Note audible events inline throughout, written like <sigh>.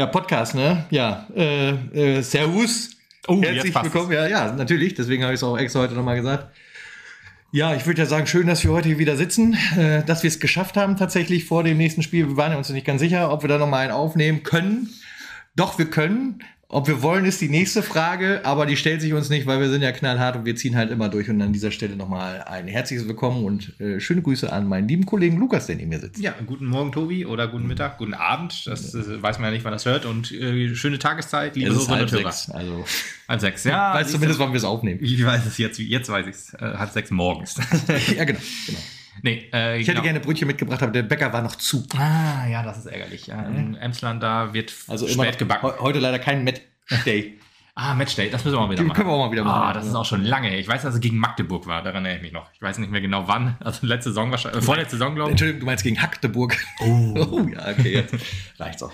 Ja, Podcast, ne? Ja, äh, äh, Servus. Oh, Herzlich willkommen. Ja, ja, natürlich. Deswegen habe ich es auch extra heute nochmal gesagt. Ja, ich würde ja sagen, schön, dass wir heute hier wieder sitzen, äh, dass wir es geschafft haben tatsächlich vor dem nächsten Spiel. Wir waren ja uns nicht ganz sicher, ob wir da nochmal einen aufnehmen können. Doch, wir können. Ob wir wollen, ist die nächste Frage, aber die stellt sich uns nicht, weil wir sind ja knallhart und wir ziehen halt immer durch. Und an dieser Stelle nochmal ein herzliches Willkommen und äh, schöne Grüße an meinen lieben Kollegen Lukas, der neben mir sitzt. Ja, guten Morgen, Tobi, oder guten Mittag, guten Abend. Das äh, weiß man ja nicht, wann das hört. Und äh, schöne Tageszeit, liebe es ist halb sechs, also halb sechs, ja. Weiß zumindest, wann wir es aufnehmen. Ich weiß es jetzt, jetzt weiß ich es. Äh, halb sechs morgens. <laughs> ja, genau, genau. Nee, äh, ich hätte genau. gerne Brötchen mitgebracht, aber der Bäcker war noch zu. Ah, ja, das ist ärgerlich. Ja, in Emsland, da wird also spät gebacken. Heute leider kein Met Day. <laughs> Ah, Matchday, das müssen wir mal wieder machen. Können wir auch mal wieder machen. Ah, das ist auch schon lange. Ich weiß, dass es gegen Magdeburg war, daran erinnere ich mich noch. Ich weiß nicht mehr genau wann. Also letzte Saison wahrscheinlich, äh, vorletzte Saison, glaube ich. Entschuldigung, du meinst gegen Magdeburg. Oh. <laughs> oh ja, okay, jetzt reicht's auch.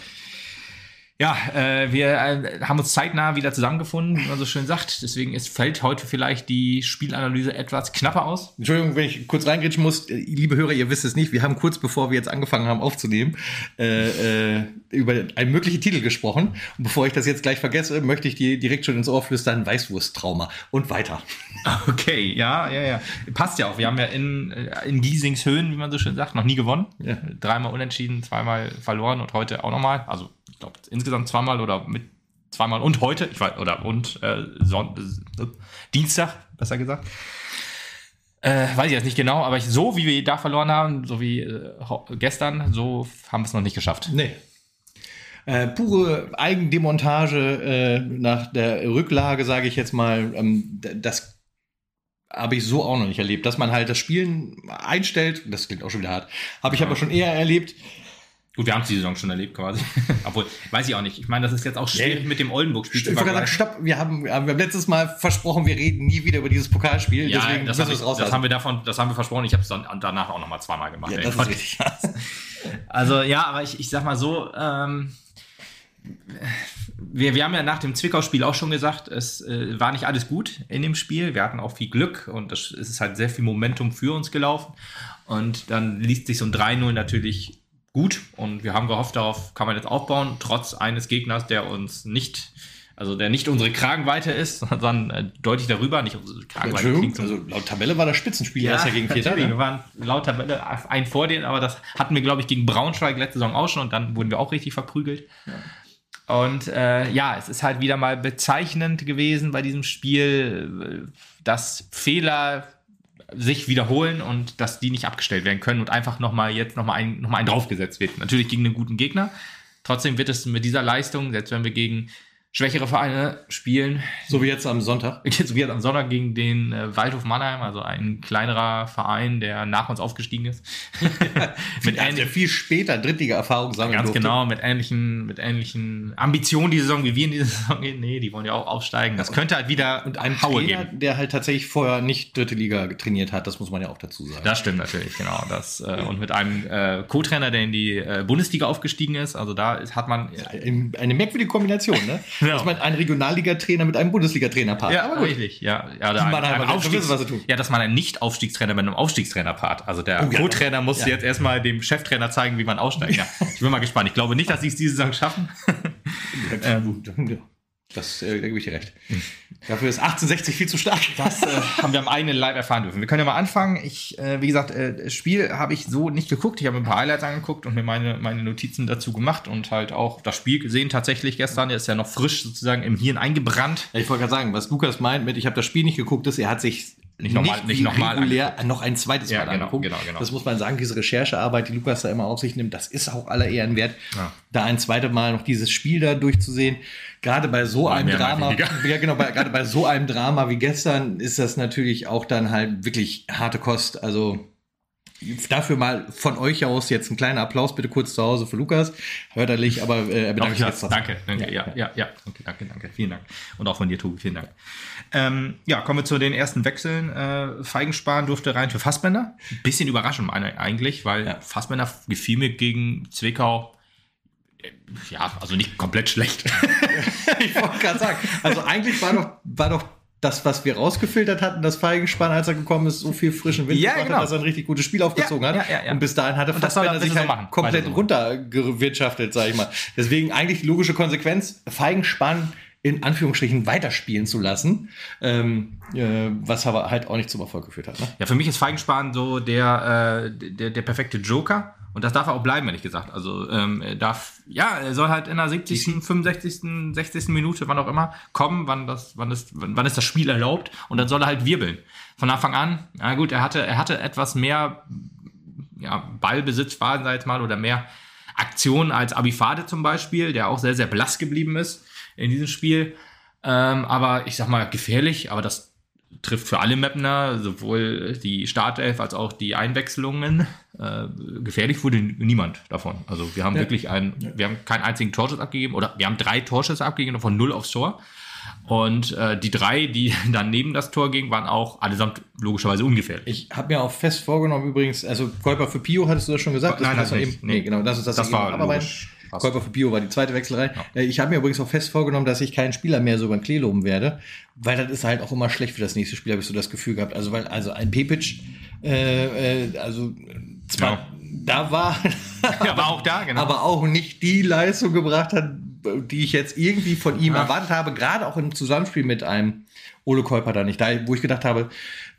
Ja, äh, wir äh, haben uns zeitnah wieder zusammengefunden, wie man so schön sagt. Deswegen ist, fällt heute vielleicht die Spielanalyse etwas knapper aus. Entschuldigung, wenn ich kurz reingrätschen muss. Liebe Hörer, ihr wisst es nicht. Wir haben kurz bevor wir jetzt angefangen haben aufzunehmen, äh, äh, über einen möglichen Titel gesprochen. Und bevor ich das jetzt gleich vergesse, möchte ich dir direkt schon ins Ohr flüstern, Weißwursttrauma. Und weiter. <laughs> Okay, ja, ja, ja. Passt ja auch. Wir haben ja in, äh, in Giesingshöhen, wie man so schön sagt, noch nie gewonnen. Ja. Dreimal unentschieden, zweimal verloren und heute auch nochmal. Also ich glaube, insgesamt zweimal oder mit zweimal und heute, ich weiß, oder und äh, Son äh, Dienstag, besser gesagt. Äh, weiß ich jetzt nicht genau, aber ich, so wie wir da verloren haben, so wie äh, gestern, so haben wir es noch nicht geschafft. Nee. Äh, pure Eigendemontage äh, nach der Rücklage, sage ich jetzt mal, ähm, das habe ich so auch noch nicht erlebt, dass man halt das Spielen einstellt, das klingt auch schon wieder hart, habe ich aber schon eher erlebt, Gut, wir haben es die Saison schon erlebt quasi. <laughs> Obwohl, weiß ich auch nicht. Ich meine, das ist jetzt auch schwierig nee. mit dem Oldenburg-Spiel zu vergleichen. Stopp, wir haben, wir haben letztes Mal versprochen, wir reden nie wieder über dieses Pokalspiel. Ja, deswegen das, müssen ich, das haben wir davon, das haben wir versprochen. Ich habe es dann danach auch noch mal zweimal gemacht. Ja, das ist richtig. <laughs> also ja, aber ich, ich sag mal so, ähm, wir, wir haben ja nach dem Zwickau-Spiel auch schon gesagt, es äh, war nicht alles gut in dem Spiel. Wir hatten auch viel Glück und es ist halt sehr viel Momentum für uns gelaufen. Und dann liest sich so ein 3-0 natürlich gut und wir haben gehofft, darauf kann man jetzt aufbauen, trotz eines Gegners, der uns nicht, also der nicht unsere Kragenweite ist, <laughs> sondern äh, deutlich darüber, nicht unsere Kragenweite. Klingt also laut Tabelle war das Spitzenspiel ja, gegen Vierter. Ne? Wir waren laut Tabelle ein vor denen, aber das hatten wir, glaube ich, gegen Braunschweig letzte Saison auch schon und dann wurden wir auch richtig verprügelt. Ja. Und äh, ja, es ist halt wieder mal bezeichnend gewesen bei diesem Spiel, äh, dass Fehler sich wiederholen und dass die nicht abgestellt werden können und einfach nochmal jetzt nochmal ein, noch ein draufgesetzt wird. Natürlich gegen einen guten Gegner. Trotzdem wird es mit dieser Leistung, selbst wenn wir gegen schwächere Vereine spielen. So wie jetzt am Sonntag. <laughs> So wie jetzt am Sonntag gegen den äh, Waldhof Mannheim, also ein kleinerer Verein, der nach uns aufgestiegen ist. <laughs> mit also der viel später Drittliga-Erfahrung sammeln Ganz durfte. genau, mit ähnlichen, mit ähnlichen Ambitionen die Saison, wie wir in diese <laughs> Saison gehen. Nee, die wollen ja auch aufsteigen. Das könnte halt wieder und ein Haue Trainer, geben. der halt tatsächlich vorher nicht dritte Liga trainiert hat, das muss man ja auch dazu sagen. Das stimmt natürlich, genau. Das, äh, und mit einem äh, Co-Trainer, der in die äh, Bundesliga aufgestiegen ist, also da hat man... Eine merkwürdige Kombination, ne? Genau. Dass man einen Regionalligatrainer mit einem Bundesligatrainer paart. Ja, aber gut. richtig. Ja, ja, da ein, ein Aufstiegs was tun. ja, dass man einen Nicht-Aufstiegstrainer mit einem Aufstiegstrainer paart. Also der oh, ja, Co-Trainer muss ja. jetzt erstmal dem Cheftrainer zeigen, wie man aussteigt. Ja, <laughs> ich bin mal gespannt. Ich glaube nicht, dass sie es diese Saison schaffen. <laughs> ähm, das, äh, da gebe ich dir recht. Dafür ist 1860 viel zu stark. Das äh, haben wir am eigenen Leib erfahren dürfen. Wir können ja mal anfangen. Ich, äh, wie gesagt, äh, das Spiel habe ich so nicht geguckt. Ich habe ein paar Highlights angeguckt und mir meine, meine Notizen dazu gemacht und halt auch das Spiel gesehen tatsächlich gestern. Der ist ja noch frisch sozusagen im Hirn eingebrannt. Ja, ich wollte gerade sagen, was Lukas meint mit, ich habe das Spiel nicht geguckt, ist, er hat sich nicht nochmal nicht, nicht nochmal regulär noch ein zweites ja, Mal genau, angeguckt. Genau, genau. Das muss man sagen, diese Recherchearbeit, die Lukas da immer auf sich nimmt, das ist auch aller Ehren wert, ja. da ein zweites Mal noch dieses Spiel da durchzusehen. Gerade bei so einem Drama, ja genau, bei, gerade bei so einem <laughs> Drama wie gestern ist das natürlich auch dann halt wirklich harte Kost. Also Dafür mal von euch aus jetzt ein kleiner Applaus bitte kurz zu Hause für Lukas. Hörterlich, aber äh, er bedankt sich jetzt. Danke, danke, ja, ja, ja, okay, danke, danke, vielen Dank. Und auch von dir, Tobi, vielen Dank. Ähm, ja, kommen wir zu den ersten Wechseln. Äh, Feigensparen durfte rein für Fassbender. Bisschen überraschend eigentlich, weil ja. Fassbender gefiel mir gegen Zwickau äh, ja, also nicht komplett schlecht. <laughs> ich wollte gerade sagen, also eigentlich war doch, war doch das, was wir rausgefiltert hatten, das Feigenspahn, als er gekommen ist, so viel frischen Wind ja, gebracht genau. dass er ein richtig gutes Spiel aufgezogen ja, hat. Ja, und bis dahin hatte Fassbender sich halt machen, komplett runtergewirtschaftet, sag ich mal. Deswegen eigentlich die logische Konsequenz, Feigenspahn in Anführungsstrichen weiterspielen zu lassen, ähm, äh, was aber halt auch nicht zum Erfolg geführt hat. Ne? Ja, für mich ist Feigenspahn so der, äh, der, der perfekte Joker. Und das darf er auch bleiben, ehrlich gesagt. Also ähm, er darf, ja, er soll halt in der 70., 65., 60. Minute, wann auch immer, kommen, wann das, wann ist, wann ist das Spiel erlaubt und dann soll er halt wirbeln. Von Anfang an, na gut, er hatte, er hatte etwas mehr ja, Ballbesitz, war, ich mal, oder mehr Aktionen als Abifade zum Beispiel, der auch sehr, sehr blass geblieben ist in diesem Spiel. Ähm, aber ich sag mal, gefährlich, aber das trifft für alle Mapner, sowohl die Startelf als auch die Einwechslungen. Äh, gefährlich wurde niemand davon. Also wir haben ja. wirklich einen, ja. wir haben keinen einzigen Torschuss abgegeben oder wir haben drei Torschüsse abgegeben von null aufs Tor. Und äh, die drei, die <laughs> dann neben das Tor gingen, waren auch allesamt logischerweise ungefährlich. Ich habe mir auch fest vorgenommen, übrigens, also Käuper für Pio hattest du das schon gesagt? Nein, das, das eben, nee, genau, das ist das, das war logisch. Käufer für Bio war die zweite Wechselreihe. Ja. Äh, ich habe mir übrigens auch fest vorgenommen, dass ich keinen Spieler mehr so beim Klee loben werde, weil das ist halt auch immer schlecht für das nächste Spiel, habe ich so das Gefühl gehabt. Also, weil, also ein Pepic, äh, äh, also zwar, ja. da war, ja, war auch da, genau. aber auch nicht die Leistung gebracht hat, die ich jetzt irgendwie von ihm erwartet habe, gerade auch im Zusammenspiel mit einem Ole Käuper da nicht. Da, wo ich gedacht habe,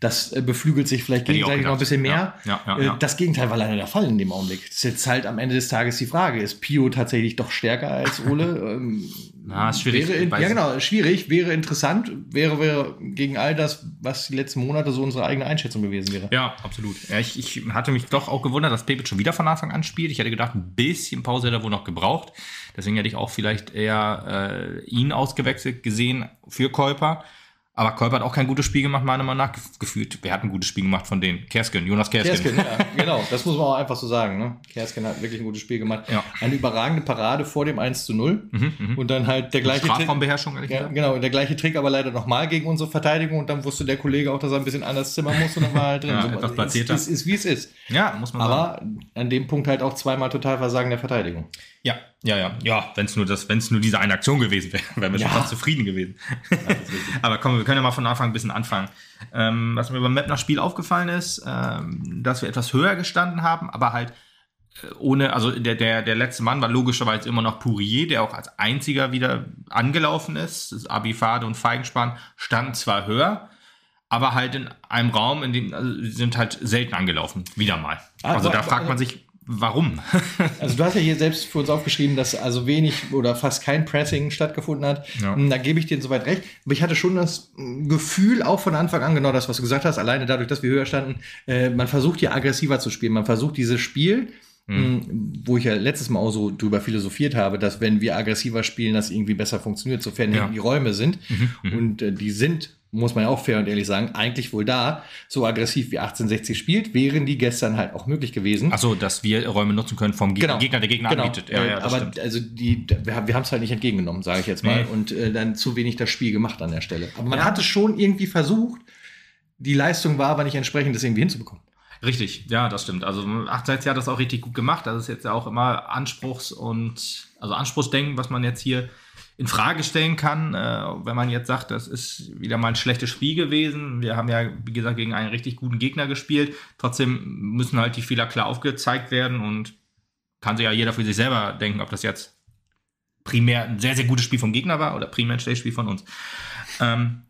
das äh, beflügelt sich vielleicht gegenseitig noch ein bisschen mehr. Ja, ja, ja, äh, das Gegenteil war leider der Fall in dem Augenblick. Das ist jetzt halt am Ende des Tages die Frage. Ist Pio tatsächlich doch stärker als Ole? <laughs> Ähm, Na, ist schwierig. Wäre, ja, genau, schwierig, wäre interessant, wäre, wäre gegen all das, was die letzten Monate so unsere eigene Einschätzung gewesen wäre. Ja, absolut. Ja, ich, ich hatte mich doch auch gewundert, dass Pepe schon wieder von Anfang an spielt. Ich hätte gedacht, ein bisschen Pause hätte er wohl noch gebraucht. Deswegen hätte ich auch vielleicht eher äh, ihn ausgewechselt gesehen für Käuper. Aber Kolb hat auch kein gutes Spiel gemacht, meiner Meinung nach. Gefühlt, wer hat ein gutes Spiel gemacht von denen? Kersken, Jonas Kersken. Kersken, ja, <laughs> genau. Das muss man auch einfach so sagen. Ne? Kersken hat wirklich ein gutes Spiel gemacht. Ja. Eine überragende Parade vor dem 1 zu 0. Mhm, mhm, und dann halt der gleiche Strafraumbeherrschung, ehrlich ja, Genau, der gleiche Trick, aber leider nochmal gegen unsere Verteidigung. Und dann wusste der Kollege auch, dass er ein bisschen anders zimmern muss. Und dann war halt drin. ja, so, etwas platzierter. Es ist, ist, wie es ist. Ja, muss man aber sagen. Aber an dem Punkt halt auch zweimal Totalversagen der Verteidigung. Ja, ja, ja, ja, wenn es nur das, nur diese eine Aktion gewesen wäre, <laughs> wären wir ja. schon fast zufrieden gewesen. <laughs> Aber komm, wir können ja mal von Anfang ein bisschen anfangen. Ähm, was mir beim Mapner Spiel aufgefallen ist, ähm, dass wir etwas höher gestanden haben, aber halt äh, ohne, also der, der, der letzte Mann war logischerweise immer noch Pourier, der auch als einziger wieder angelaufen ist. Das Abifade und Feigenspann standen zwar höher, aber halt in einem Raum, in dem also sind halt selten angelaufen, wieder mal. Ah, also da fragt man sich, Warum? <laughs> also du hast ja hier selbst für uns aufgeschrieben, dass also wenig oder fast kein Pressing stattgefunden hat. Ja. Hm, da gebe ich dir soweit recht. Aber ich hatte schon das Gefühl, auch von Anfang an, genau das, was du gesagt hast, alleine dadurch, dass wir höher standen, äh, man versucht hier aggressiver zu spielen. Man versucht dieses Spiel, mhm. wo ich ja letztes Mal auch so drüber philosophiert habe, dass wenn wir aggressiver spielen, das irgendwie besser funktioniert, sofern ja. die Räume sind. Mhm. mhm. Und äh, die sind muss man ja auch fair und ehrlich sagen, eigentlich wohl da, so aggressiv wie 1860 spielt, wären die gestern halt auch möglich gewesen. Achso, dass wir Räume nutzen können vom Gegner, genau. Gegner der Gegner genau. anbietet. Ja, ja, Aber stimmt. also die, wir, wir haben es halt nicht entgegengenommen, sage ich jetzt mal, nee. und äh, dann zu wenig das Spiel gemacht an der Stelle. Aber man ja. hatte schon irgendwie versucht, die Leistung war aber nicht entsprechend, das irgendwie hinzubekommen. Richtig, ja, das stimmt. Also 1860 hat das auch richtig gut gemacht. Das ist jetzt ja auch immer Anspruchs- und also Anspruchsdenken, was man jetzt hier in Frage stellen kann, äh, wenn man jetzt sagt, das ist wieder mal ein schlechtes Spiel gewesen. Wir haben ja, wie gesagt, gegen einen richtig guten Gegner gespielt. Trotzdem müssen halt die Fehler klar aufgezeigt werden und kann sich ja jeder für sich selber denken, ob das jetzt primär ein sehr, sehr gutes Spiel vom Gegner war oder primär ein schlechtes Spiel von uns. Ähm,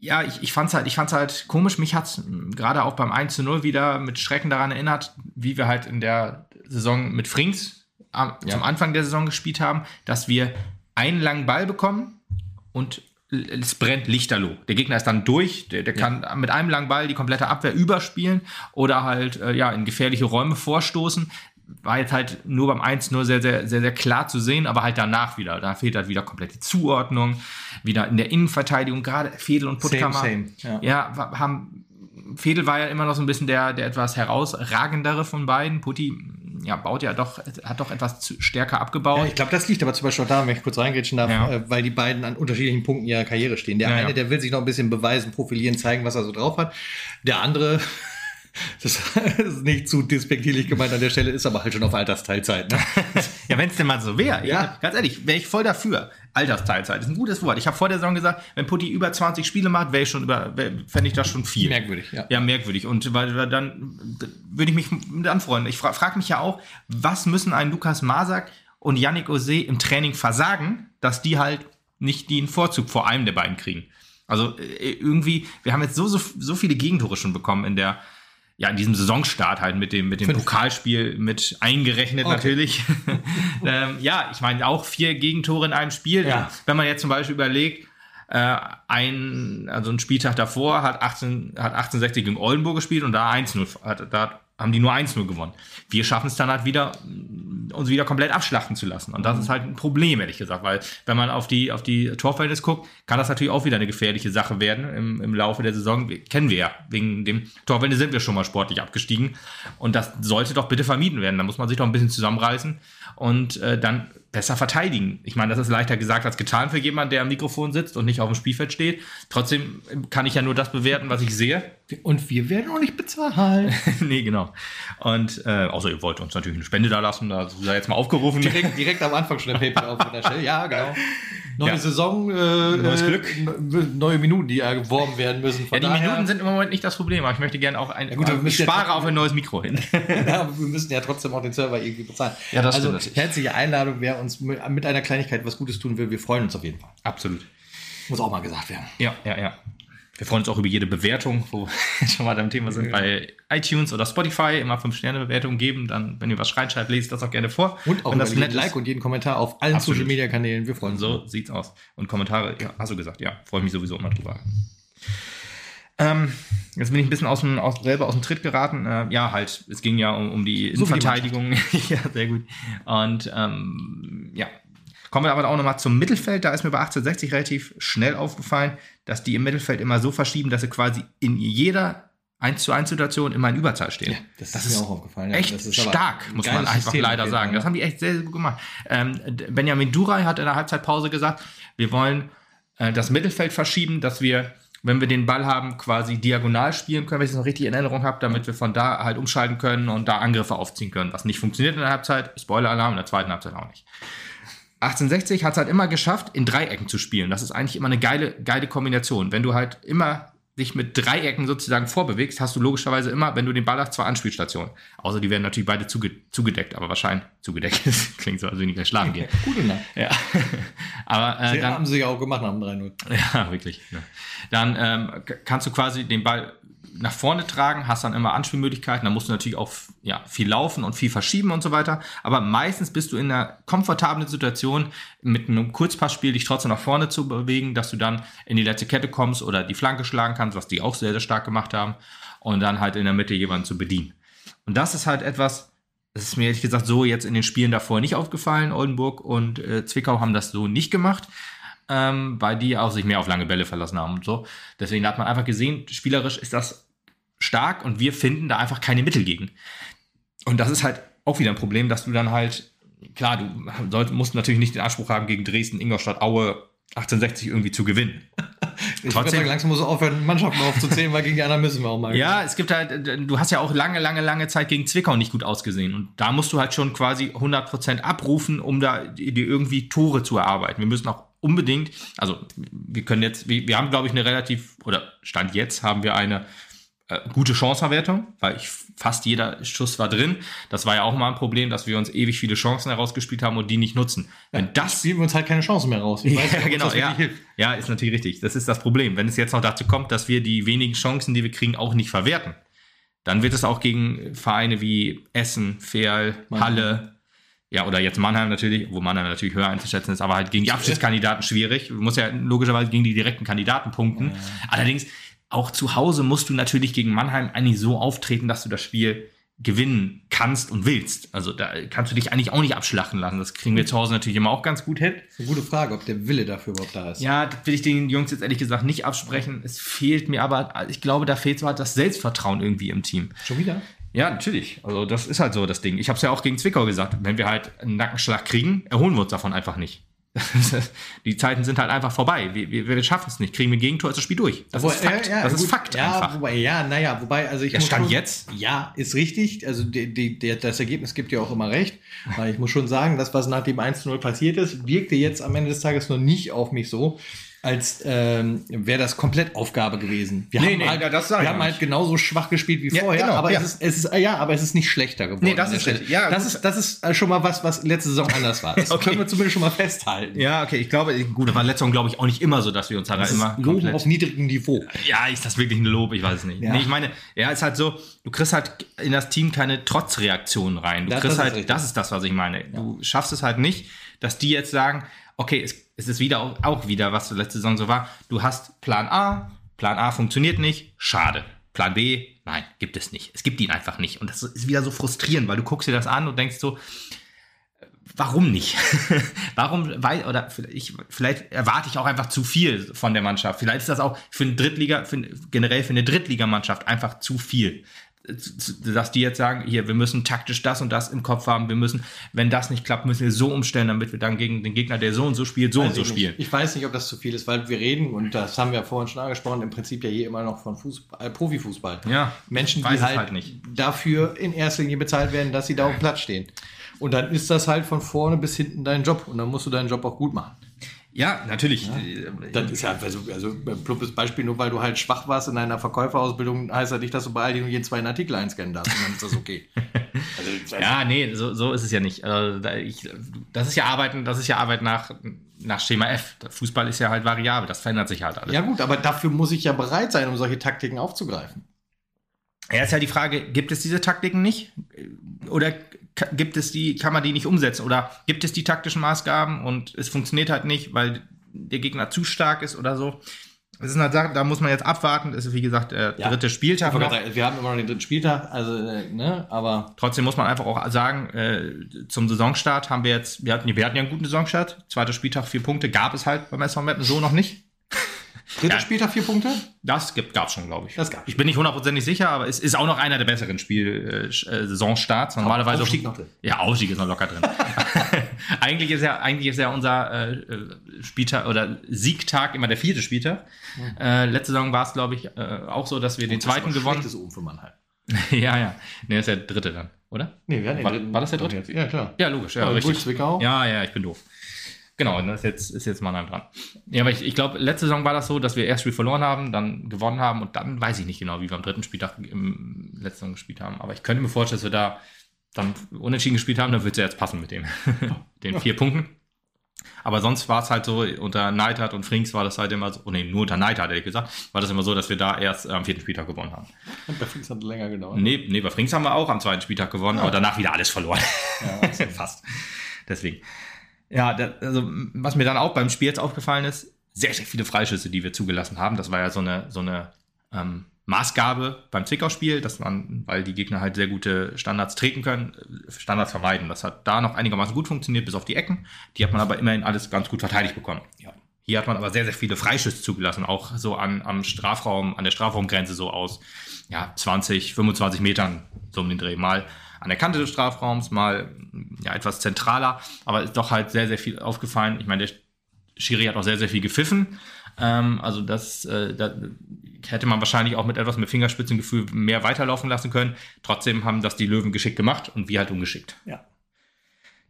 ja, ich, ich fand's halt, ich fand's halt komisch. Mich hat's gerade auch beim 1 zu 0 wieder mit Schrecken daran erinnert, wie wir halt in der Saison mit Frings am, ja. zum Anfang der Saison gespielt haben, dass wir einen langen Ball bekommen und es brennt lichterloh. Der Gegner ist dann durch, der, der kann mit einem langen Ball die komplette Abwehr überspielen oder halt äh, ja in gefährliche Räume vorstoßen. War jetzt halt nur beim 1 nur sehr, sehr, sehr, sehr klar zu sehen, aber halt danach wieder. Da fehlt halt wieder komplett die Zuordnung, wieder in der Innenverteidigung, gerade Fedel und Puttkammer. Same, same. Ja. ja, haben Fedel war ja immer noch so ein bisschen der, der etwas herausragendere von beiden. Putti ja, baut ja doch, hat doch etwas stärker abgebaut. Ja, ich glaube, das liegt aber zum Beispiel auch daran, wenn ich kurz reingrätschen darf, ja. äh, weil die beiden an unterschiedlichen Punkten ihrer Karriere stehen. Der eine, der will sich noch ein bisschen beweisen, profilieren, zeigen, was er so drauf hat. Der andere, <laughs> das ist nicht zu despektierlich gemeint an der Stelle, ist aber halt schon auf Altersteilzeit. Ne? <laughs> ja, wenn es denn mal so wäre. Ja. Ganz ehrlich, wäre ich voll dafür. Altersteilzeit ist ein gutes Wort. Ich habe vor der Saison gesagt, wenn Putti über 20 Spiele macht, wäre ich schon über, fände ich das schon viel. Merkwürdig, ja. Ja, merkwürdig. Und weil dann würde ich mich mit anfreunden. Ich frage frag mich ja auch, was müssen ein Lukas Masak und Yannick Ose im Training versagen, dass die halt nicht den Vorzug vor einem der beiden kriegen. Also äh, irgendwie, wir haben jetzt so, so, so viele Gegentore schon bekommen in der, ja, in diesem Saisonstart halt mit dem, mit dem Fünf. Pokalspiel mit eingerechnet okay. natürlich. <laughs> ähm, ja, ich meine auch vier Gegentore in einem Spiel. Ja. Wenn man jetzt zum Beispiel überlegt, äh, ein, also ein Spieltag davor hat 18, hat 1860 gegen Oldenburg gespielt und da 1-0, da haben die nur 1-0 gewonnen. Wir schaffen es dann halt wieder, uns wieder komplett abschlachten zu lassen. Und das mhm. ist halt ein Problem, ehrlich gesagt, weil wenn man auf die, auf die Torverhältnis guckt, kann das natürlich auch wieder eine gefährliche Sache werden im, im Laufe der Saison. Kennen wir ja. Wegen dem Torverhältnis sind wir schon mal sportlich abgestiegen. Und das sollte doch bitte vermieden werden. Da muss man sich doch ein bisschen zusammenreißen und äh, dann besser verteidigen. Ich meine, das ist leichter gesagt als getan für jemanden, der am Mikrofon sitzt und nicht auf dem Spielfeld steht. Trotzdem kann ich ja nur das bewerten, was ich sehe. Und wir werden auch nicht bezahlt. <laughs> nee, genau. Und äh, außer ihr wollt uns natürlich eine Spende da lassen, da sei jetzt mal aufgerufen. Direkt, direkt am Anfang schon der PayPal auf der Stelle. Ja, genau. <laughs> Neue ja. Saison, äh, neues Glück, neue Minuten, die erworben werden müssen. Von ja, die daher. Minuten sind im Moment nicht das Problem, aber ich möchte gerne auch ein. Ja, gut, ich spare ja auf ein neues Mikro hin. <laughs> ja, aber wir müssen ja trotzdem auch den Server irgendwie bezahlen. Ja, das also stimmt. herzliche Einladung, wer uns mit einer Kleinigkeit was Gutes tun will, wir freuen uns auf jeden Fall. Absolut. Muss auch mal gesagt werden. Ja, ja, ja. Wir freuen uns auch über jede Bewertung, wo <laughs> wir schon mal beim Thema sind, ja. bei iTunes oder Spotify immer 5-Sterne-Bewertungen geben. Dann, wenn ihr was reinschreibt, lest das auch gerne vor. Und auch wenn das nett Like und jeden Kommentar auf allen Social-Media-Kanälen. Wir freuen uns. So sieht's aus. Und Kommentare, ja, hast du gesagt, ja, freue mich sowieso immer drüber. Ähm, jetzt bin ich ein bisschen aus dem, aus, selber aus dem Tritt geraten. Äh, ja, halt, es ging ja um, um die Innenverteidigung. <laughs> ja, sehr gut. Und ähm, ja, Kommen wir aber auch nochmal zum Mittelfeld. Da ist mir bei 1860 relativ schnell aufgefallen, dass die im Mittelfeld immer so verschieben, dass sie quasi in jeder 1 zu 1 Situation immer in Überzahl stehen. Ja, das, das ist mir auch aufgefallen. Echt ja, stark, muss man einfach System leider sagen. Das haben die echt sehr, sehr gut gemacht. Ähm, Benjamin Duray hat in der Halbzeitpause gesagt, wir wollen äh, das Mittelfeld verschieben, dass wir wenn wir den Ball haben, quasi diagonal spielen können, wenn ich das noch richtig in Erinnerung habe, damit wir von da halt umschalten können und da Angriffe aufziehen können. Was nicht funktioniert in der Halbzeit, Spoiler-Alarm, in der zweiten Halbzeit auch nicht. 1860 hat es halt immer geschafft, in Dreiecken zu spielen. Das ist eigentlich immer eine geile, geile Kombination. Wenn du halt immer dich mit Dreiecken sozusagen vorbewegst, hast du logischerweise immer, wenn du den Ball hast, zwei Anspielstationen. Außer die werden natürlich beide zuge zugedeckt, aber wahrscheinlich zugedeckt. <laughs> Klingt so, als wenn ich gleich schlagen gehe. Gute Nacht. Ja. <laughs> aber äh, dann, haben sie ja auch gemacht nach dem 3-0. <laughs> Ja, wirklich. Ja. Dann ähm, kannst du quasi den Ball nach vorne tragen, hast dann immer Anspielmöglichkeiten, da musst du natürlich auch ja, viel laufen und viel verschieben und so weiter. Aber meistens bist du in einer komfortablen Situation, mit einem Kurzpassspiel dich trotzdem nach vorne zu bewegen, dass du dann in die letzte Kette kommst oder die Flanke schlagen kannst, was die auch sehr, sehr stark gemacht haben. Und dann halt in der Mitte jemanden zu bedienen. Und das ist halt etwas, das ist mir ehrlich gesagt so jetzt in den Spielen davor nicht aufgefallen. Oldenburg und äh, Zwickau haben das so nicht gemacht ähm, weil die auch sich mehr auf lange Bälle verlassen haben und so. Deswegen hat man einfach gesehen, spielerisch ist das stark und wir finden da einfach keine Mittel gegen. Und das ist halt auch wieder ein Problem, dass du dann halt, klar, du sollst, musst natürlich nicht den Anspruch haben, gegen Dresden, Ingolstadt, Aue 1860 irgendwie zu gewinnen. <laughs> Ich Trotzdem, sagen, langsam muss du aufhören, Mannschaften aufzuzählen, weil gegen die anderen müssen wir auch mal. Ja, es gibt halt, du hast ja auch lange, lange, lange Zeit gegen Zwickau nicht gut ausgesehen. Und da musst du halt schon quasi 100% abrufen, um da dir irgendwie Tore zu erarbeiten. Wir müssen auch unbedingt, also wir können jetzt, wir, wir haben, glaube ich, eine relativ, oder Stand jetzt haben wir eine äh, gute Chancenverwertung, weil ich, fast jeder Schuss war drin. Das war ja auch mal ein Problem, dass wir uns ewig viele Chancen herausgespielt haben und die nicht nutzen. Wenn ja, das spielen wir uns halt keine Chancen mehr raus. Ich <laughs> weiß, ja, genau, ja. ja, ist natürlich richtig. Das ist das Problem. Wenn es jetzt noch dazu kommt, dass wir die wenigen Chancen, die wir kriegen, auch nicht verwerten, dann wird es auch gegen Vereine wie Essen, Ferl, Halle, ja, oder jetzt Mannheim natürlich, wo Mannheim natürlich höher einzuschätzen ist, aber halt gegen die Abschiedskandidaten schwierig. Du musst ja logischerweise gegen die direkten Kandidaten punkten. Ja. Allerdings, auch zu Hause musst du natürlich gegen Mannheim eigentlich so auftreten, dass du das Spiel gewinnen kannst und willst. Also da kannst du dich eigentlich auch nicht abschlachten lassen. Das kriegen wir zu Hause natürlich immer auch ganz gut hin. Eine gute Frage, ob der Wille dafür überhaupt da ist. Ja, das will ich den Jungs jetzt ehrlich gesagt nicht absprechen. Es fehlt mir aber, ich glaube, da fehlt zwar das Selbstvertrauen irgendwie im Team. Schon wieder? Ja, natürlich. Also das ist halt so das Ding. Ich habe es ja auch gegen Zwickau gesagt. Wenn wir halt einen Nackenschlag kriegen, erholen wir uns davon einfach nicht. <laughs> die Zeiten sind halt einfach vorbei. Wir, wir, wir schaffen es nicht. Kriegen wir ein Gegentor, ist das Spiel durch. Das wobei, ist Fakt. Ja, ja, das gut, ist Fakt ja, einfach. Wobei, ja, naja, wobei, also ich muss Stand schon, jetzt? Ja, ist richtig. Also die, die, der, das Ergebnis gibt ja auch immer recht. Aber ich muss schon sagen, das, was nach dem 1-0 passiert ist, wirkte jetzt am Ende des Tages noch nicht auf mich so, als ähm, wäre das komplett Aufgabe gewesen. Wir Nee, haben, nee, halt, das sag wir haben halt genauso schwach gespielt wie Ja, vorher, genau, aber ja. es ist, es ist äh, ja, aber es ist nicht schlechter geworden. Nee, das ist. Ja, das ist das ist äh, schon mal was, was letzte Saison anders war. Das <laughs> Okay. können wir zumindest schon mal festhalten. Ja, okay, ich glaube, gut, das war letzte Saison, glaube ich, auch nicht immer so, dass wir uns da Das immer ist Loben komplett- auf niedrigem Niveau. Ja, ist das wirklich ein Lob? Ich weiß es nicht. Ja. Nee, ich meine, ja, ist halt so, du kriegst halt in das Team keine Trotzreaktionen rein. Du Ja, kriegst das ist halt, richtig. das ist das, was ich meine. Du schaffst es halt nicht, dass die jetzt sagen, okay, es, es ist wieder auch, auch wieder, was letzte Saison so war. Du hast Plan A, Plan A funktioniert nicht, schade. Plan B, nein, gibt es nicht. Es gibt ihn einfach nicht. Und das ist wieder so frustrierend, weil du guckst dir das an und denkst so, warum nicht? <laughs> warum, weil, oder vielleicht, vielleicht erwarte ich auch einfach zu viel von der Mannschaft. Vielleicht ist das auch für eine Drittliga, für, generell für eine Drittligamannschaft einfach zu viel. Dass die jetzt sagen, hier, wir müssen taktisch das und das im Kopf haben, wir müssen, wenn das nicht klappt, müssen wir so umstellen, damit wir dann gegen den Gegner, der so und so spielt, so und Weiß so ich spielen. nicht. Ich weiß nicht, ob das zu viel ist, weil wir reden, und das haben wir vorhin schon angesprochen, im Prinzip ja hier immer noch von Fußball, äh, Profifußball. Ja, Menschen, die halt, halt nicht. dafür in erster Linie bezahlt werden, dass sie da auf dem Platz stehen. Und dann ist das halt von vorne bis hinten dein Job und dann musst du deinen Job auch gut machen. Ja, natürlich. Das ist ja, also, also ein pluppes Beispiel, nur weil du halt schwach warst in deiner Verkäuferausbildung, heißt das nicht, dass du bei Aldi nur jeden zweiten Artikel einscannen darfst. Und dann ist das okay. <laughs> Also, also, Ja, nee, so, so ist es ja nicht. Also, ich, das ist ja Arbeiten, das ist ja Arbeit nach, nach Schema F. Fußball ist ja halt variabel, das verändert sich halt alles. ja gut, aber dafür muss ich ja bereit sein, um solche Taktiken aufzugreifen. Ja, ist ja die Frage, gibt es diese Taktiken nicht? Oder gibt es die, kann man die nicht umsetzen? Oder gibt es die taktischen Maßgaben und es funktioniert halt nicht, weil der Gegner zu stark ist oder so? Das ist eine Sache, da muss man jetzt abwarten. Das ist, wie gesagt, der Ja. dritte Spieltag. Sagen, Wir haben immer noch den dritten Spieltag, also, äh, ne, aber Trotzdem muss man einfach auch sagen, äh, zum Saisonstart haben wir jetzt, wir hatten, wir hatten ja einen guten Saisonstart. Zweiter Spieltag, vier Punkte, gab es halt beim SV Meppen so noch nicht. Dritter Ja. Spieltag vier Punkte? Das gibt, gab's schon, glaube ich. Das gab's. Ich bin nicht hundertprozentig sicher, aber es ist auch noch einer der besseren Spiel, äh, äh, Saisonstarts. Normalerweise Aufstieg noch drin. Ja, Aufstieg ist noch locker drin. <laughs> <laughs> eigentlich ist ja, eigentlich ist ja unser äh, Spieltag oder Siegtag immer der vierte Spieltag. Äh, letzte Saison war es, glaube ich, äh, auch so, dass wir den zweiten gewonnen. Das oben für Mannheim. <laughs> ja, ja. Nee, das ist der dritte dann, oder? Nee, wir hatten den War- dritten. war das der dritte? Ja, klar. Ja, logisch. Ja, richtig. Zwickau. Ja, ja, ich bin doof. Genau, und das ist jetzt, ist jetzt Mannheim dran. Ja, aber ich, ich glaube, letzte Saison war das so, dass wir erst Spiel verloren haben, dann gewonnen haben und dann weiß ich nicht genau, wie wir am dritten Spieltag im letzten Saison gespielt haben. Aber ich könnte mir vorstellen, dass wir da dann unentschieden gespielt haben, dann wird es ja jetzt passen mit dem, <laughs> den vier Punkten. Aber sonst war es halt so, unter Neidhardt und Frings war das halt immer so, oh nee, nur unter Neidhardt, ehrlich gesagt, war das immer so, dass wir da erst am vierten Spieltag gewonnen haben. Und bei Frings hat es länger gedauert. Nee, nee, bei Frings haben wir auch am zweiten Spieltag gewonnen, aber danach wieder alles verloren. Ja, okay. <laughs> Fast. Deswegen. Ja, da, also, was mir dann auch beim Spiel jetzt aufgefallen ist, sehr, sehr viele Freischüsse, die wir zugelassen haben. Das war ja so eine, so eine ähm, Maßgabe beim Zwickau-Spiel, dass man, weil die Gegner halt sehr gute Standards treten können, äh, Standards vermeiden. Das hat da noch einigermaßen gut funktioniert, bis auf die Ecken. Die hat man aber immerhin alles ganz gut verteidigt bekommen. Ja. Hier hat man aber sehr, sehr viele Freischüsse zugelassen, auch so an, am Strafraum, an der Strafraumgrenze so aus ja, 20, 25 Metern so um den Dreh. Mal an der Kante des Strafraums, mal ja, etwas zentraler, aber ist doch halt sehr, sehr viel aufgefallen. Ich meine, der Schiri hat auch sehr, sehr viel gepfiffen. Ähm, also das, äh, da hätte man wahrscheinlich auch mit etwas mehr Fingerspitzengefühl mehr weiterlaufen lassen können. Trotzdem haben das die Löwen geschickt gemacht und wir halt ungeschickt. Ja.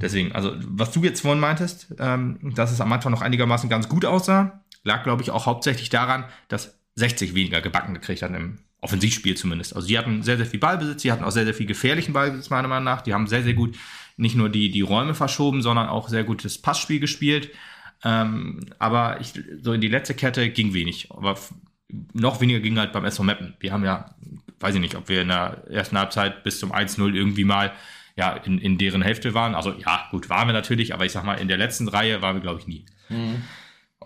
Deswegen, also was du jetzt vorhin meintest, ähm, dass es am Anfang noch einigermaßen ganz gut aussah, lag, glaube ich, auch hauptsächlich daran, dass 60 weniger gebacken gekriegt hat im Offensivspiel zumindest. Also die hatten sehr, sehr viel Ballbesitz, die hatten auch sehr, sehr viel gefährlichen Ballbesitz, meiner Meinung nach. Die haben sehr, sehr gut nicht nur die, die Räume verschoben, sondern auch sehr gutes Passspiel gespielt. Ähm, aber ich, so in die letzte Kette ging wenig. Aber noch weniger ging halt beim SV Meppen. Wir haben ja, weiß ich nicht, ob wir in der ersten Halbzeit bis zum 1-0 irgendwie mal ja, in, in deren Hälfte waren. Also ja, gut, waren wir natürlich, aber ich sag mal, in der letzten Reihe waren wir, glaube ich, nie.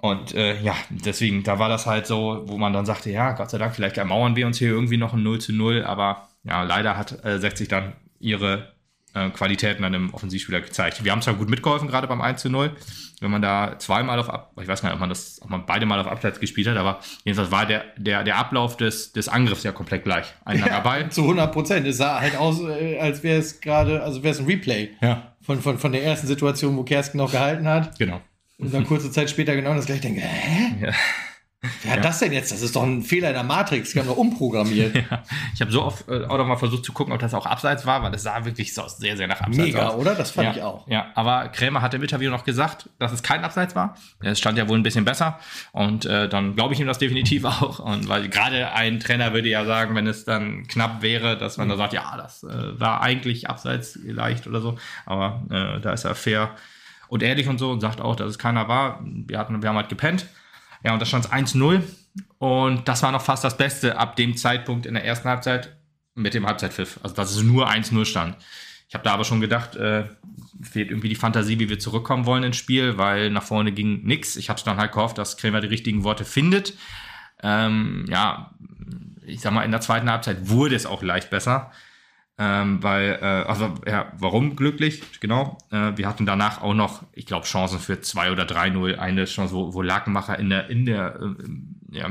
Und äh, ja, deswegen, da war das halt so, wo man dann sagte, ja, Gott sei Dank, vielleicht ermauern wir uns hier irgendwie noch ein 0 zu 0, aber ja, leider hat äh, 60 dann ihre äh, Qualitäten dann im Offensivspieler gezeigt. Wir haben zwar gut mitgeholfen, gerade beim 1 zu 0, wenn man da zweimal auf, Ab ich weiß gar nicht, ob man das, ob man beide Mal auf Abseits gespielt hat, aber jedenfalls war der, der, der Ablauf des, des Angriffs ja komplett gleich. Ein langer Ball. <laughs> Zu 100 Prozent. Es sah halt aus, äh, als wäre es gerade, also wäre es ein Replay Ja. von, von, von der ersten Situation, wo Kersken noch gehalten hat. Genau. Und dann kurze Zeit später genau das gleiche denke, hä? Ja. Wer hat ja. das denn jetzt? Das ist doch ein Fehler in der Matrix. Die haben doch umprogrammiert. <laughs> Ja. Ich habe so oft äh, auch noch mal versucht zu gucken, ob das auch abseits war, weil das sah wirklich so sehr, sehr nach Abseits Mega, aus. oder? Das fand ja. ich auch. Ja, aber Krämer hat im Interview noch gesagt, dass es kein Abseits war. Es stand ja wohl ein bisschen besser. Und äh, dann glaube ich ihm das definitiv <laughs> auch. Und weil gerade ein Trainer würde ja sagen, wenn es dann knapp wäre, dass man mhm. da sagt, ja, das äh, war eigentlich Abseits leicht oder so. Aber äh, da ist er fair und ehrlich und so und sagt auch, dass es keiner war. Wir, hatten, wir haben halt gepennt. Ja, und da stand es 1-0. Und das war noch fast das Beste ab dem Zeitpunkt in der ersten Halbzeit mit dem Halbzeitpfiff. Also, dass es nur 1-0 stand. Ich habe da aber schon gedacht, äh, fehlt irgendwie die Fantasie, wie wir zurückkommen wollen ins Spiel, weil nach vorne ging nichts. Ich hatte dann halt gehofft, dass Krämer die richtigen Worte findet. Ähm, ja, ich sag mal, in der zweiten Halbzeit wurde es auch leicht besser. Ähm, weil, äh, also, ja, warum glücklich? Genau. Äh, wir hatten danach auch noch, ich glaube, Chancen für 2 oder 3-0. Eine Chance, wo, wo Lakenmacher in der, in der, äh, ja,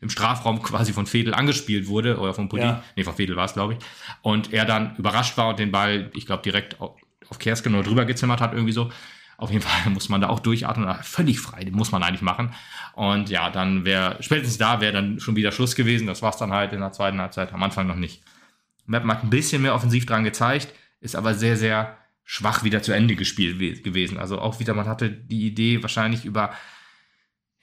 im Strafraum quasi von Fedel angespielt wurde, oder von Pudi. Ja. Nee, von Fedel war es, glaube ich. Und er dann überrascht war und den Ball, ich glaube, direkt auf, auf Kersken oder drüber gezimmert hat, irgendwie so. Auf jeden Fall muss man da auch durchatmen, völlig frei, den muss man eigentlich machen. Und ja, dann wäre, spätestens da wäre dann schon wieder Schluss gewesen. Das war es dann halt in der zweiten Halbzeit, am Anfang noch nicht. Meppen hat ein bisschen mehr offensiv dran gezeigt, ist aber sehr, sehr schwach wieder zu Ende gespielt gewesen. Also auch wieder, man hatte die Idee wahrscheinlich über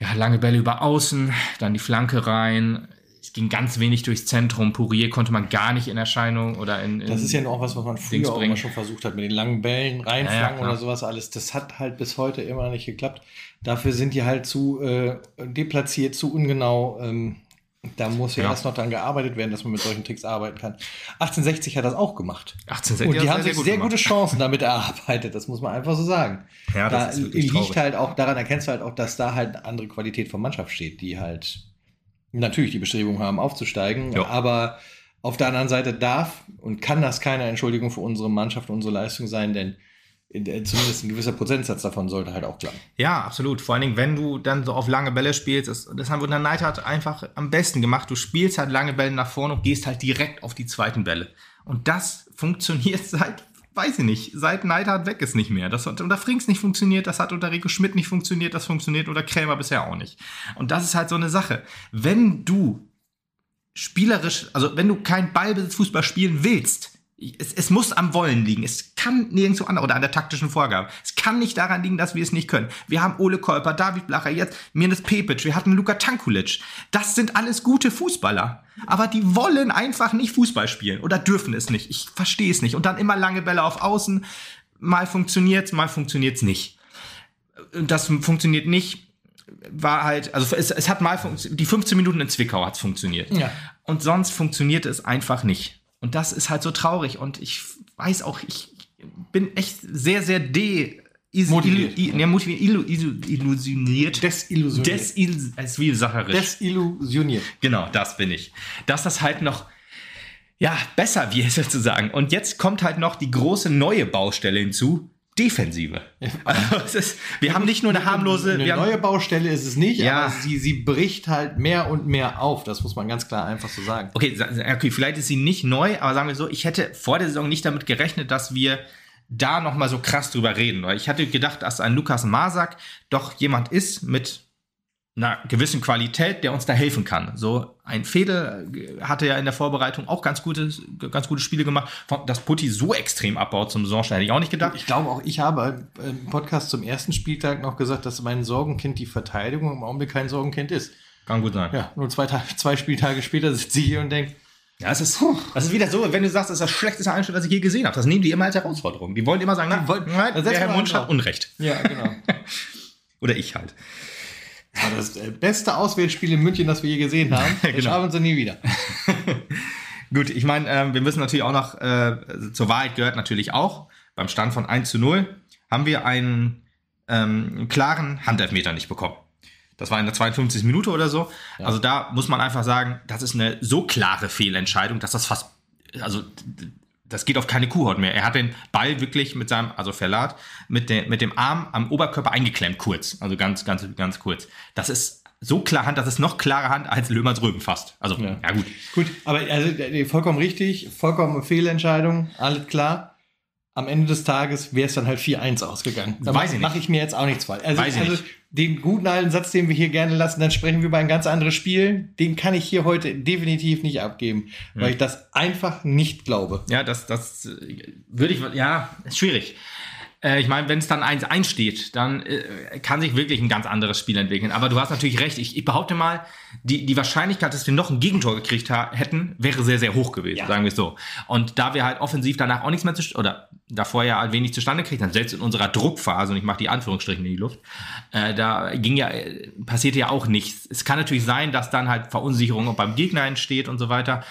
ja, lange Bälle über Außen, dann die Flanke rein. Es ging ganz wenig durchs Zentrum. Pourier konnte man gar nicht in Erscheinung oder in. in das ist ja noch was, was man früher auch immer schon versucht hat, mit den langen Bällen reinflanken ja, ja, oder sowas alles. Das hat halt bis heute immer nicht geklappt. Dafür sind die halt zu äh, deplatziert, zu ungenau. Ähm, da muss ja, ja, erst noch dran gearbeitet werden, dass man mit solchen Tricks arbeiten kann. 1860 hat das auch gemacht. 1860 Und die haben sich sehr, sehr gute Chancen damit erarbeitet, das muss man einfach so sagen. Ja, da liegt traurig. halt auch, daran erkennst du halt auch, dass da halt eine andere Qualität von Mannschaft steht, die halt natürlich die Bestrebung haben, aufzusteigen, jo. aber auf der anderen Seite darf und kann das keine Entschuldigung für unsere Mannschaft, unsere Leistung sein, denn zumindest ein gewisser Prozentsatz davon sollte halt auch klappen. Ja, absolut. Vor allen Dingen, wenn du dann so auf lange Bälle spielst, das, das haben wir in der Neidhardt einfach am besten gemacht. Du spielst halt lange Bälle nach vorne und gehst halt direkt auf die zweiten Bälle. Und das funktioniert <laughs> seit, weiß ich nicht, seit Neidhardt weg ist nicht mehr. Das hat unter Frings nicht funktioniert, das hat unter Rico Schmidt nicht funktioniert, das funktioniert unter Krämer bisher auch nicht. Und das ist halt so eine Sache. Wenn du spielerisch, also wenn du kein Ballbesitzfußball spielen willst, es, es muss am Wollen liegen. Es kann nirgendwo anders oder an der taktischen Vorgabe. Es kann nicht daran liegen, dass wir es nicht können. Wir haben Ole Kolper, David Blacher, jetzt Mirnes Pepic, wir hatten Luka Tankulic. Das sind alles gute Fußballer. Aber die wollen einfach nicht Fußball spielen oder dürfen es nicht. Ich verstehe es nicht. Und dann immer lange Bälle auf Außen. Mal funktioniert's, mal funktioniert's nicht. Das funktioniert nicht war halt, also es, es hat mal die 15 Minuten in Zwickau hat's funktioniert. Ja. Und sonst funktioniert es einfach nicht. Und das ist halt so traurig. Und ich weiß auch, ich bin echt sehr, sehr de motiviert, ja. motiviert illu, illusioniert. Desillusioniert. Desil, ist wie sacherisch. Desillusioniert. Genau, das bin ich. Dass das halt noch ja, besser wird <laughs> sozusagen. Und jetzt kommt halt noch die große neue Baustelle hinzu. Defensive. <laughs> Also ist, wir haben nicht nur eine harmlose. Eine neue Baustelle ist es nicht, ja. aber sie, sie bricht halt mehr und mehr auf. Das muss man ganz klar einfach so sagen. Okay, okay, vielleicht ist sie nicht neu, aber sagen wir so, ich hätte vor der Saison nicht damit gerechnet, dass wir da nochmal so krass drüber reden. Weil ich hatte gedacht, dass ein Lukas Masak doch jemand ist mit einer gewissen Qualität, der uns da helfen kann. So ein Fedel hatte ja in der Vorbereitung auch ganz gute, ganz gute Spiele gemacht. Dass Putti so extrem abbaut zum Saisonstart, hätte ich auch nicht gedacht. Ich glaube auch, ich habe im Podcast zum ersten Spieltag noch gesagt, dass mein Sorgenkind die Verteidigung im Augenblick kein Sorgenkind ist. Kann gut sein. Ja, nur zwei, zwei Spieltage später sitzt sie hier und denkt, ja, es ist, das ist wieder so, wenn du sagst, das ist das schlechteste Einstellung, was ich je gesehen habe. Das nehmen die immer als Herausforderung. Die wollen immer sagen, na, wollen, nein, der Herr Munsch hat Unrecht. Ja, genau. <laughs> Oder ich halt. Das war das äh, beste Auswärtsspiel in München, das wir je gesehen <laughs> haben. genau. Das schaffen sie nie wieder. <laughs> Gut, ich meine, äh, wir müssen natürlich auch noch, äh, zur Wahrheit gehört natürlich auch, beim Stand von 1 zu 0 haben wir einen ähm, klaren Handelfmeter nicht bekommen. Das war in der 52. Minute oder so. Ja. Also da muss man einfach sagen, das ist eine so klare Fehlentscheidung, dass das fast, also das geht auf keine Kuhhaut mehr. Er hat den Ball wirklich mit seinem, also Verlat, mit, de, mit dem Arm am Oberkörper eingeklemmt, kurz. Also ganz, ganz, ganz kurz. Das ist so klar Hand, das ist noch klare Hand als Löhmanns Rüben fast. Also, ja, ja gut. Gut, aber also vollkommen richtig, vollkommen Fehlentscheidung, alles klar. am Ende des Tages wäre es dann halt 4-1 ausgegangen. Da Weiß ich Mache ich mir jetzt auch nichts falsch. Also, also den guten alten Satz, den wir hier gerne lassen, dann sprechen wir über ein ganz anderes Spiel. Den kann ich hier heute definitiv nicht abgeben, weil hm. ich das einfach nicht glaube. Ja, das, das äh, würde ich, ja, ist schwierig. Äh, ich meine, wenn es dann 1-1 steht, dann äh, kann sich wirklich ein ganz anderes Spiel entwickeln. Aber du hast natürlich recht. Ich, ich behaupte mal, die, die Wahrscheinlichkeit, dass wir noch ein Gegentor gekriegt hätten, wäre sehr, sehr hoch gewesen, ja. sagen wir es so. Und da wir halt offensiv danach auch nichts mehr zu, oder davor ja halt wenig zustande gekriegt haben, selbst in unserer Druckphase, und ich mache die Anführungsstrichen in die Luft, äh, da ging ja, passierte ja auch nichts. Es kann natürlich sein, dass dann halt Verunsicherung beim Gegner entsteht und so weiter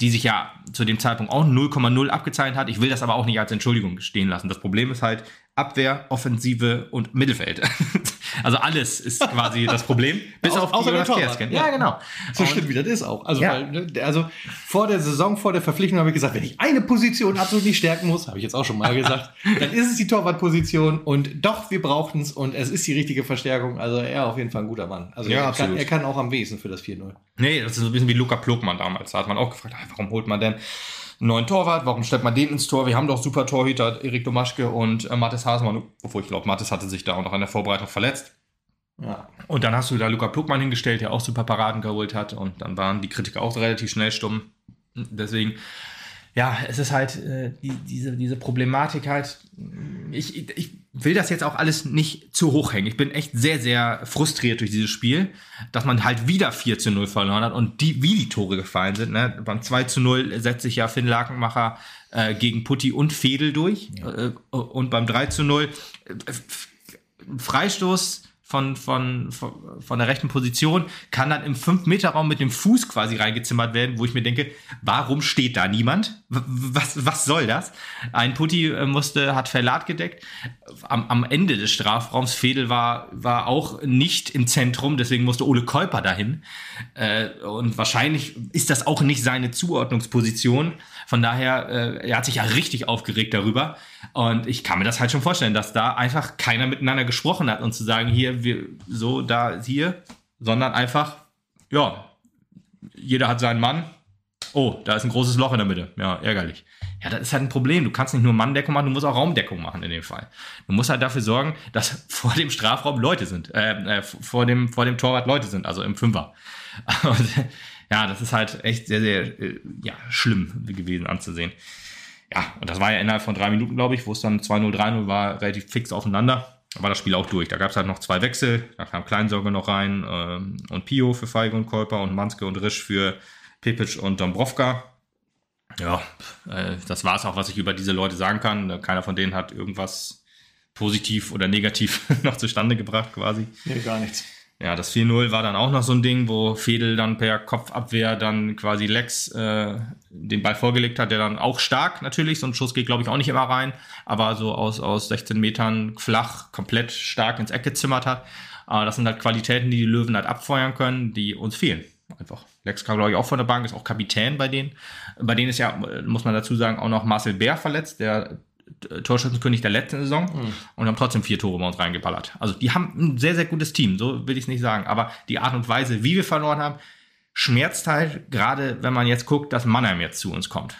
die sich ja zu dem Zeitpunkt auch 0,0 abgezeichnet hat. Ich will das aber auch nicht als Entschuldigung stehen lassen. Das Problem ist halt, Abwehr, Offensive und Mittelfeld. <laughs> also alles ist quasi das Problem, <laughs> bis ja, auf die Jonas Kersken. Ja, genau. So und stimmt wie das ist auch. Also, ja. weil, ne, also vor der Saison, vor der Verpflichtung habe ich gesagt, wenn ich eine Position absolut nicht stärken muss, habe ich jetzt auch schon mal gesagt, <laughs> dann ist es die Torwartposition und doch, wir brauchten es und es ist die richtige Verstärkung. Also er auf jeden Fall ein guter Mann. Also ja, er, kann, er, kann, auch am wenigsten für das 4-0. Nee, das ist so ein bisschen wie Luca Plogmann damals. Da hat man auch gefragt, ah, warum holt man denn einen neuen Torwart, warum stellt man den ins Tor? Wir haben doch super Torhüter, Erik Domaschke und äh, Mathis Hasemann, obwohl ich glaube, Mathis hatte sich da auch noch an der Vorbereitung verletzt. Ja. Und dann hast du da Luca Pluckmann hingestellt, der auch super Paraden geholt hat und dann waren die Kritiker auch relativ schnell stumm. Deswegen ja, es ist halt äh, die, diese, diese Problematik halt. Ich, ich will das jetzt auch alles nicht zu hoch hängen. Ich bin echt sehr, sehr frustriert durch dieses Spiel, dass man halt wieder 4 zu 0 verloren hat und die, wie die Tore gefallen sind. Ne? Beim 2 zu 0 setzt sich ja Finn Lakenmacher äh, gegen Putti und Fedel durch. Ja. Äh, und beim 3 zu 0 äh, Freistoß von, von, von, der rechten Position, kann dann im 5-Meter-Raum mit dem Fuß quasi reingezimmert werden, wo ich mir denke, warum steht da niemand? Was, was soll das? Ein Putti äh, musste, hat Verlat gedeckt. Am, am Ende des Strafraums, Fedel war, war auch nicht im Zentrum, deswegen musste Ole Käuper dahin. Äh, und wahrscheinlich ist das auch nicht seine Zuordnungsposition. Von daher, äh, er hat sich ja richtig aufgeregt darüber. Und ich kann mir das halt schon vorstellen, dass da einfach keiner miteinander gesprochen hat und zu sagen, hier, wir, so, da, hier, sondern einfach, ja, jeder hat seinen Mann. Oh, da ist ein großes Loch in der Mitte. Ja, ärgerlich. Ja, das ist halt ein Problem. Du kannst nicht nur Manndeckung machen, du musst auch Raumdeckung machen in dem Fall. Du musst halt dafür sorgen, dass <laughs> vor dem Strafraum Leute sind, äh, äh, vor, dem, vor dem Torwart Leute sind, also im Fünfer. <laughs> Und ja, das ist halt echt sehr, sehr äh, ja, schlimm gewesen anzusehen. Ja, und das war ja innerhalb von drei Minuten, glaube ich, wo es dann 2-0, 3-0 war, relativ fix aufeinander. Da war das Spiel auch durch. Da gab es halt noch zwei Wechsel. Da kam Kleinsorge noch rein ähm, und Pio für Feige und Kolper und Manske und Risch für Pepic und Dombrovka. Ja, äh, das war es auch, was ich über diese Leute sagen kann. Keiner von denen hat irgendwas positiv oder negativ <laughs> noch zustande gebracht, quasi. Nee, gar nichts. Ja, das 4-0 war dann auch noch so ein Ding, wo Fedel dann per Kopfabwehr dann quasi Lex äh, den Ball vorgelegt hat, der dann auch stark natürlich, so ein Schuss geht glaube ich auch nicht immer rein, aber so aus, aus 16 Metern flach, komplett stark ins Eck gezimmert hat. Aber das sind halt Qualitäten, die die Löwen halt abfeuern können, die uns fehlen. Einfach. Lex kam, glaube ich, auch von der Bank, ist auch Kapitän bei denen. Bei denen ist ja, muss man dazu sagen, auch noch Marcel Bär verletzt, der Torschützenkönig der letzten Saison mhm. und haben trotzdem vier Tore bei uns reingeballert. Also die haben ein sehr, sehr gutes Team, so will ich es nicht sagen. Aber die Art und Weise, wie wir verloren haben, schmerzt halt, gerade wenn man jetzt guckt, dass Mannheim jetzt zu uns kommt.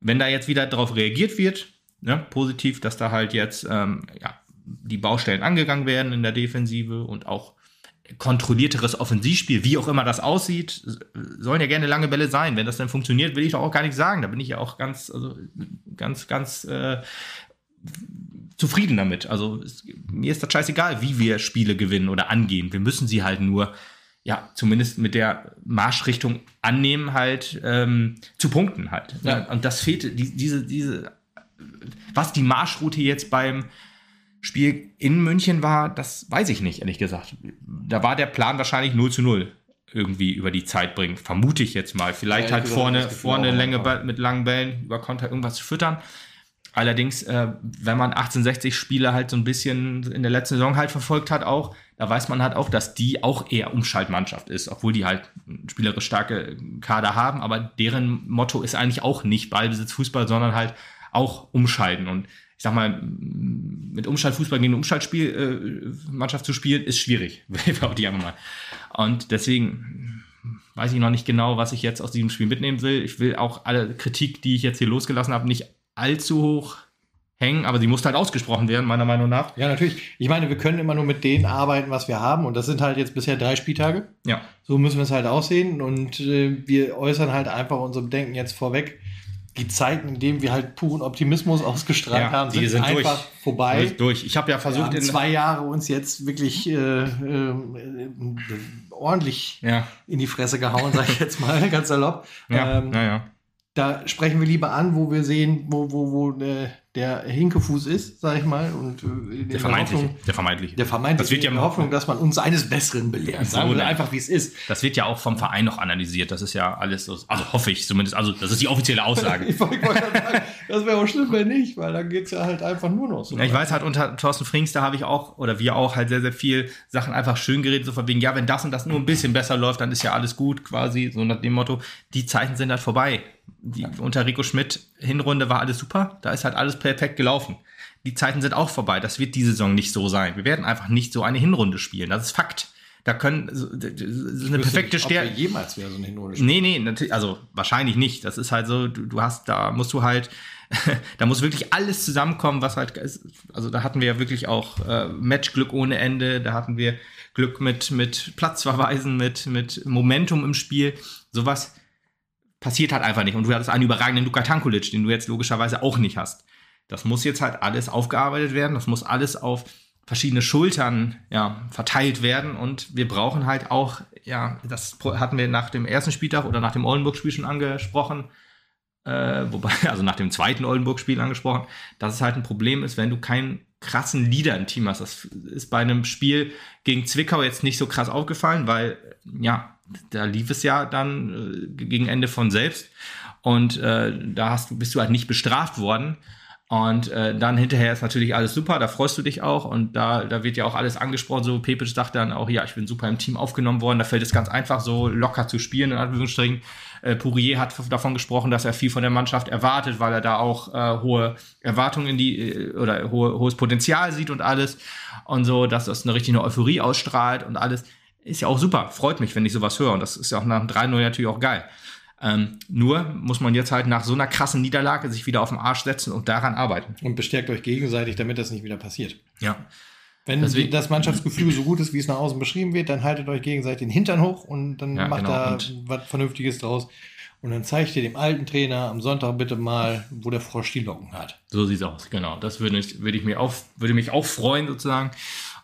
Wenn da jetzt wieder darauf reagiert wird, ne, positiv, dass da halt jetzt ähm, ja, die Baustellen angegangen werden in der Defensive und auch kontrollierteres Offensivspiel, wie auch immer das aussieht, sollen ja gerne lange Bälle sein. Wenn das dann funktioniert, will ich doch auch gar nicht sagen. Da bin ich ja auch ganz, also ganz, ganz äh, zufrieden damit. Also es, mir ist das scheißegal, wie wir Spiele gewinnen oder angehen. Wir müssen sie halt nur, ja, zumindest mit der Marschrichtung annehmen, halt ähm, zu punkten halt. Ja. Und das fehlt, die, diese, diese, was die Marschroute jetzt beim Spiel in München war, das weiß ich nicht, ehrlich gesagt. Da war der Plan wahrscheinlich 0 zu 0 irgendwie über die Zeit bringen. Vermute ich jetzt mal. Vielleicht ja, halt vorne, vorne Länge mit langen Bällen über Konter irgendwas füttern. Allerdings, äh, wenn man 1860 Spiele halt so ein bisschen in der letzten Saison halt verfolgt hat, auch, da weiß man halt auch, dass die auch eher Umschaltmannschaft ist, obwohl die halt spielerisch starke Kader haben, aber deren Motto ist eigentlich auch nicht Ballbesitz Fußball, sondern halt auch umschalten. Und ich sag mal, mit Umschaltfußball gegen eine Umschaltspielmannschaft äh, zu spielen, ist schwierig, behaupte ich mal. Und deswegen weiß ich noch nicht genau, was ich jetzt aus diesem Spiel mitnehmen will. Ich will auch alle Kritik, die ich jetzt hier losgelassen habe, nicht allzu hoch hängen, aber sie muss halt ausgesprochen werden, meiner Meinung nach. Ja, natürlich. Ich meine, wir können immer nur mit denen arbeiten, was wir haben. Und das sind halt jetzt bisher drei Spieltage. Ja. So müssen wir es halt aussehen. Und äh, wir äußern halt einfach unserem Denken jetzt vorweg. Die Zeiten, in denen wir halt puren Optimismus ausgestrahlt ja, haben, sind, sind einfach durch. vorbei. Durch. Ich habe ja versucht, in zwei Jahre uns jetzt wirklich äh, äh, ordentlich ja. in die Fresse gehauen, sage ich jetzt mal <laughs> ganz salopp. Ja, ähm, ja, ja. Da sprechen wir lieber an, wo wir sehen, wo, wo, wo äh, der Hinkefuß ist, sag ich mal. Und äh, der, vermeintliche, Hoffnung, der vermeintliche. Der vermeintliche. Das wird ja in der Hoffnung, dass man uns eines Besseren belehrt. Sagen wir einfach, wie es ist. Das wird ja auch vom Verein noch analysiert. Das ist ja alles so. Also hoffe ich zumindest. Also, das ist die offizielle Aussage. <laughs> ich wollte sagen, das wäre auch schlimm, wenn nicht, weil dann geht es ja halt einfach nur noch so. Ja, ich weiß halt, unter Thorsten Frings, da habe ich auch, oder wir auch, halt sehr, sehr viel Sachen einfach schön geredet, so von wegen, ja, wenn das und das nur ein bisschen besser läuft, dann ist ja alles gut, quasi, so nach dem Motto. Die Zeichen sind halt vorbei. Die, ja. Unter Rico Schmidt Hinrunde war alles super. Da ist halt alles perfekt gelaufen die Zeiten sind auch vorbei. Das wird diese Saison nicht so sein. Wir werden einfach nicht so eine Hinrunde spielen. Das ist Fakt. Da können so, eine perfekte Stärke. jemals wieder so eine Hinrunde spielen. Nee, nee, also wahrscheinlich nicht. Das ist halt so, du, du hast, da musst du halt, <laughs> da muss wirklich alles zusammenkommen, was halt. Also da hatten wir ja wirklich auch äh, Matchglück ohne Ende, da hatten wir Glück mit, mit Platzverweisen, mit, mit Momentum im Spiel. Sowas passiert halt einfach nicht. Und du hattest einen überragenden Luka Tankulic, den du jetzt logischerweise auch nicht hast. Das muss jetzt halt alles aufgearbeitet werden. Das muss alles auf verschiedene Schultern ja, verteilt werden. Und wir brauchen halt auch, ja, das hatten wir nach dem ersten Spieltag oder nach dem Oldenburg-Spiel schon angesprochen, äh, wobei, <laughs> also nach dem zweiten Oldenburg-Spiel angesprochen, dass es halt ein Problem ist, wenn du keinen krassen Leader im Team hast. Das ist bei einem Spiel gegen Zwickau jetzt nicht so krass aufgefallen, weil, ja, da lief es ja dann äh, gegen Ende von selbst. Und äh, da hast, bist du halt nicht bestraft worden. Und äh, dann hinterher ist natürlich alles super, da freust du dich auch und da, da wird ja auch alles angesprochen. So, Pepic sagt dann auch, ja, ich bin super im Team aufgenommen worden, da fällt es ganz einfach, so locker zu spielen, in Anführungsstrichen. Äh, Pourier hat davon gesprochen, dass er viel von der Mannschaft erwartet, weil er da auch äh, hohe Erwartungen in die äh, oder hohe, hohes Potenzial sieht und alles. Und so, dass das eine richtige Euphorie ausstrahlt und alles. Ist ja auch super, freut mich, wenn ich sowas höre. Und das ist ja auch nach dem 3-0 natürlich auch geil. Ähm, nur muss man jetzt halt nach so einer krassen Niederlage sich wieder auf den Arsch setzen und daran arbeiten. Und bestärkt euch gegenseitig, damit das nicht wieder passiert. Ja. Wenn Deswegen, das Mannschaftsgefühl so gut ist, wie es nach außen beschrieben wird, dann haltet euch gegenseitig den Hintern hoch und dann ja, macht genau. da und was Vernünftiges draus. Und dann zeigt ihr dem alten Trainer am Sonntag bitte mal, wo der Frosch die Locken hat. So sieht's aus, genau. Das würde ich, würde ich mir auch, würde mich auch freuen, sozusagen.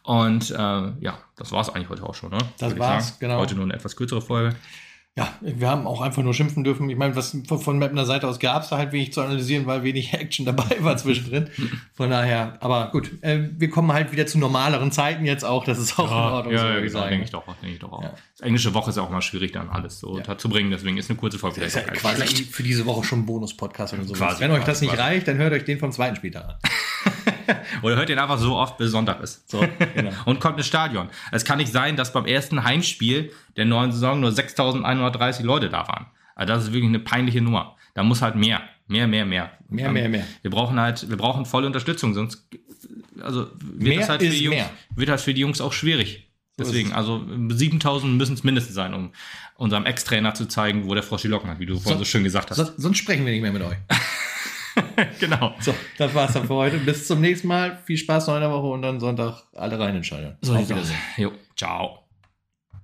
Und äh, ja, das war es eigentlich heute auch schon, ne? Das war's, genau. Heute nur eine etwas kürzere Folge. Ja, wir haben auch einfach nur schimpfen dürfen. Ich meine, was von Mapner Seite aus gab es da halt wenig zu analysieren, weil wenig <laughs> Action dabei war zwischendrin. Von daher, aber gut, äh, wir kommen halt wieder zu normaleren Zeiten jetzt auch. Das ist auch ja, in Ordnung. Ja, so ja genau, denke ich doch, denke ich doch auch. Ja. Das englische Woche ist auch mal schwierig, dann alles so ja. zu bringen. Deswegen ist eine kurze Folge vielleicht ja quasi schlecht. für diese Woche schon ein Bonus-Podcast oder so. Wenn euch das nicht quasi. reicht, dann hört euch den vom zweiten Spieltag an. <laughs> Oder hört ihn einfach so oft, bis Sonntag ist. So, genau. Und kommt ins Stadion. Es kann nicht sein, dass beim ersten Heimspiel der neuen Saison nur 6.130 Leute da waren. Also das ist wirklich eine peinliche Nummer. Da muss halt mehr, mehr, mehr, mehr. Mehr, mehr, mehr. Wir brauchen halt, wir brauchen volle Unterstützung, sonst also wird mehr das halt für die Jungs, mehr. wird halt für die Jungs auch schwierig. Deswegen, also 7000 müssen es mindestens sein, um unserem Ex-Trainer zu zeigen, wo der Frosch die Locken hat, wie du vorhin so, so schön gesagt hast. So, sonst sprechen wir nicht mehr mit euch. <laughs> <laughs> genau. So, das war's dann für heute. Bis zum nächsten Mal. Viel Spaß noch in der Woche und dann Sonntag alle rein entscheiden. So, Auf Wiedersehen. Jo, ciao.